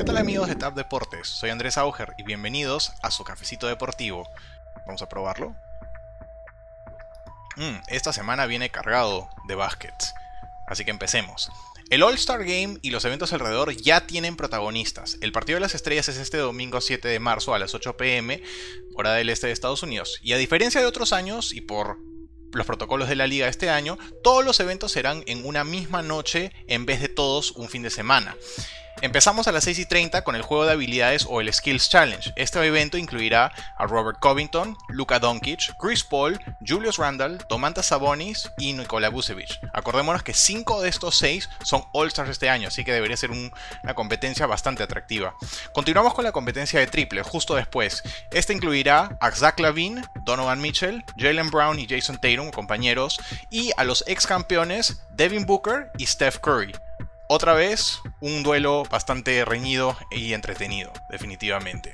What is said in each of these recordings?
¿Qué tal amigos de TAP Deportes? Soy Andrés Auger y bienvenidos a su cafecito deportivo. Vamos a probarlo. Mm, esta semana viene cargado de baskets, así que empecemos. El All-Star Game y los eventos alrededor ya tienen protagonistas. El Partido de las Estrellas es este domingo 7 de marzo a las 8 pm, hora del este de Estados Unidos. Y a diferencia de otros años y por los protocolos de la liga este año, todos los eventos serán en una misma noche en vez de todos un fin de semana. Empezamos a las 6 y 30 con el juego de habilidades o el Skills Challenge. Este evento incluirá a Robert Covington, Luka Doncic, Chris Paul, Julius Randle, Domantas Sabonis y Nikola Vucevic. Acordémonos que 5 de estos 6 son All-Stars este año, así que debería ser una competencia bastante atractiva. Continuamos con la competencia de triple, justo después. Este incluirá a Zach Lavine, Donovan Mitchell, Jalen Brown y Jason Tatum, compañeros, y a los ex campeones Devin Booker y Steph Curry. Otra vez, un duelo bastante reñido y entretenido, definitivamente.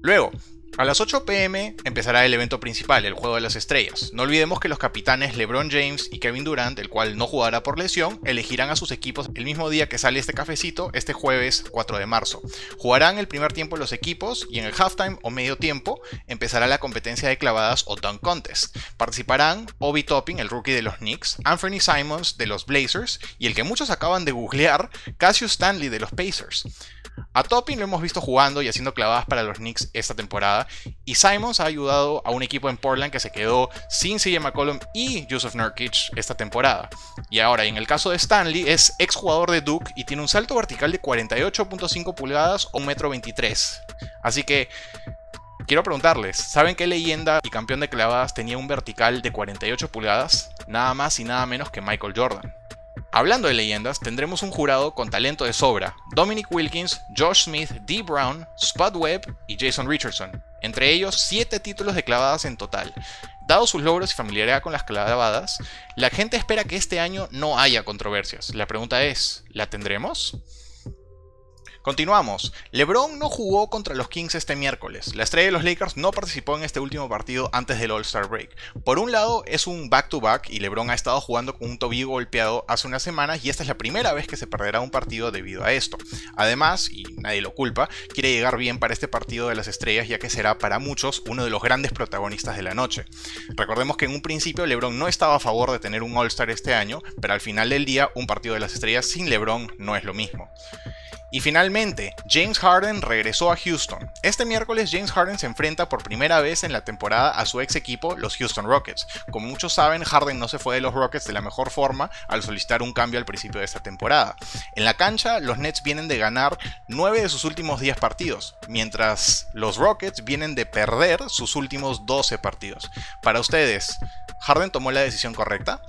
Luego, a las 8 pm empezará el evento principal, el Juego de las Estrellas. No olvidemos que los capitanes LeBron James y Kevin Durant, el cual no jugará por lesión, elegirán a sus equipos el mismo día que sale este cafecito, este jueves 4 de marzo. Jugarán el primer tiempo los equipos y en el halftime o medio tiempo empezará la competencia de clavadas o dunk contest. Participarán Obi Topping, el rookie de los Knicks, Anthony Simons de los Blazers y el que muchos acaban de googlear, Cassius Stanley de los Pacers. A Topping lo hemos visto jugando y haciendo clavadas para los Knicks esta temporada, y Simons ha ayudado a un equipo en Portland que se quedó sin CJ McCollum y Joseph Nurkic esta temporada. Y ahora, en el caso de Stanley, es ex jugador de Duke y tiene un salto vertical de 48.5 pulgadas o 1,23 m. Así que Quiero preguntarles, ¿saben qué leyenda y campeón de clavadas tenía un vertical de 48 pulgadas? Nada más y nada menos que Michael Jordan. Hablando de leyendas, tendremos un jurado con talento de sobra: Dominic Wilkins, Josh Smith, Dee Brown, Spud Webb y Jason Richardson. Entre ellos, 7 títulos de clavadas en total. Dado sus logros y familiaridad con las clavadas, la gente espera que este año no haya controversias. La pregunta es, ¿la tendremos? Continuamos. LeBron no jugó contra los Kings este miércoles. La estrella de los Lakers no participó en este último partido antes del All-Star Break. Por un lado, es un back-to-back y LeBron ha estado jugando con un tobillo golpeado hace unas semanas y esta es la primera vez que se perderá un partido debido a esto. Además, y nadie lo culpa, quiere llegar bien para este partido de las estrellas ya que será para muchos uno de los grandes protagonistas de la noche. Recordemos que en un principio LeBron no estaba a favor de tener un All-Star este año, pero al final del día un partido de las estrellas sin LeBron no es lo mismo. Y finalmente, James Harden regresó a Houston. Este miércoles James Harden se enfrenta por primera vez en la temporada a su ex equipo, los Houston Rockets. Como muchos saben, Harden no se fue de los Rockets de la mejor forma al solicitar un cambio al principio de esta temporada. En la cancha, los Nets vienen de ganar 9 de sus últimos 10 partidos, mientras los Rockets vienen de perder sus últimos 12 partidos. Para ustedes, ¿Harden tomó la decisión correcta?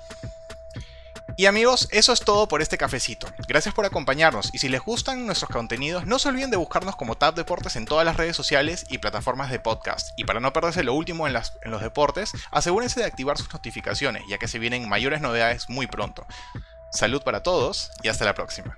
Y amigos, eso es todo por este cafecito. Gracias por acompañarnos y si les gustan nuestros contenidos, no se olviden de buscarnos como Tab Deportes en todas las redes sociales y plataformas de podcast. Y para no perderse lo último en, en los deportes, asegúrense de activar sus notificaciones, ya que se vienen mayores novedades muy pronto. Salud para todos y hasta la próxima.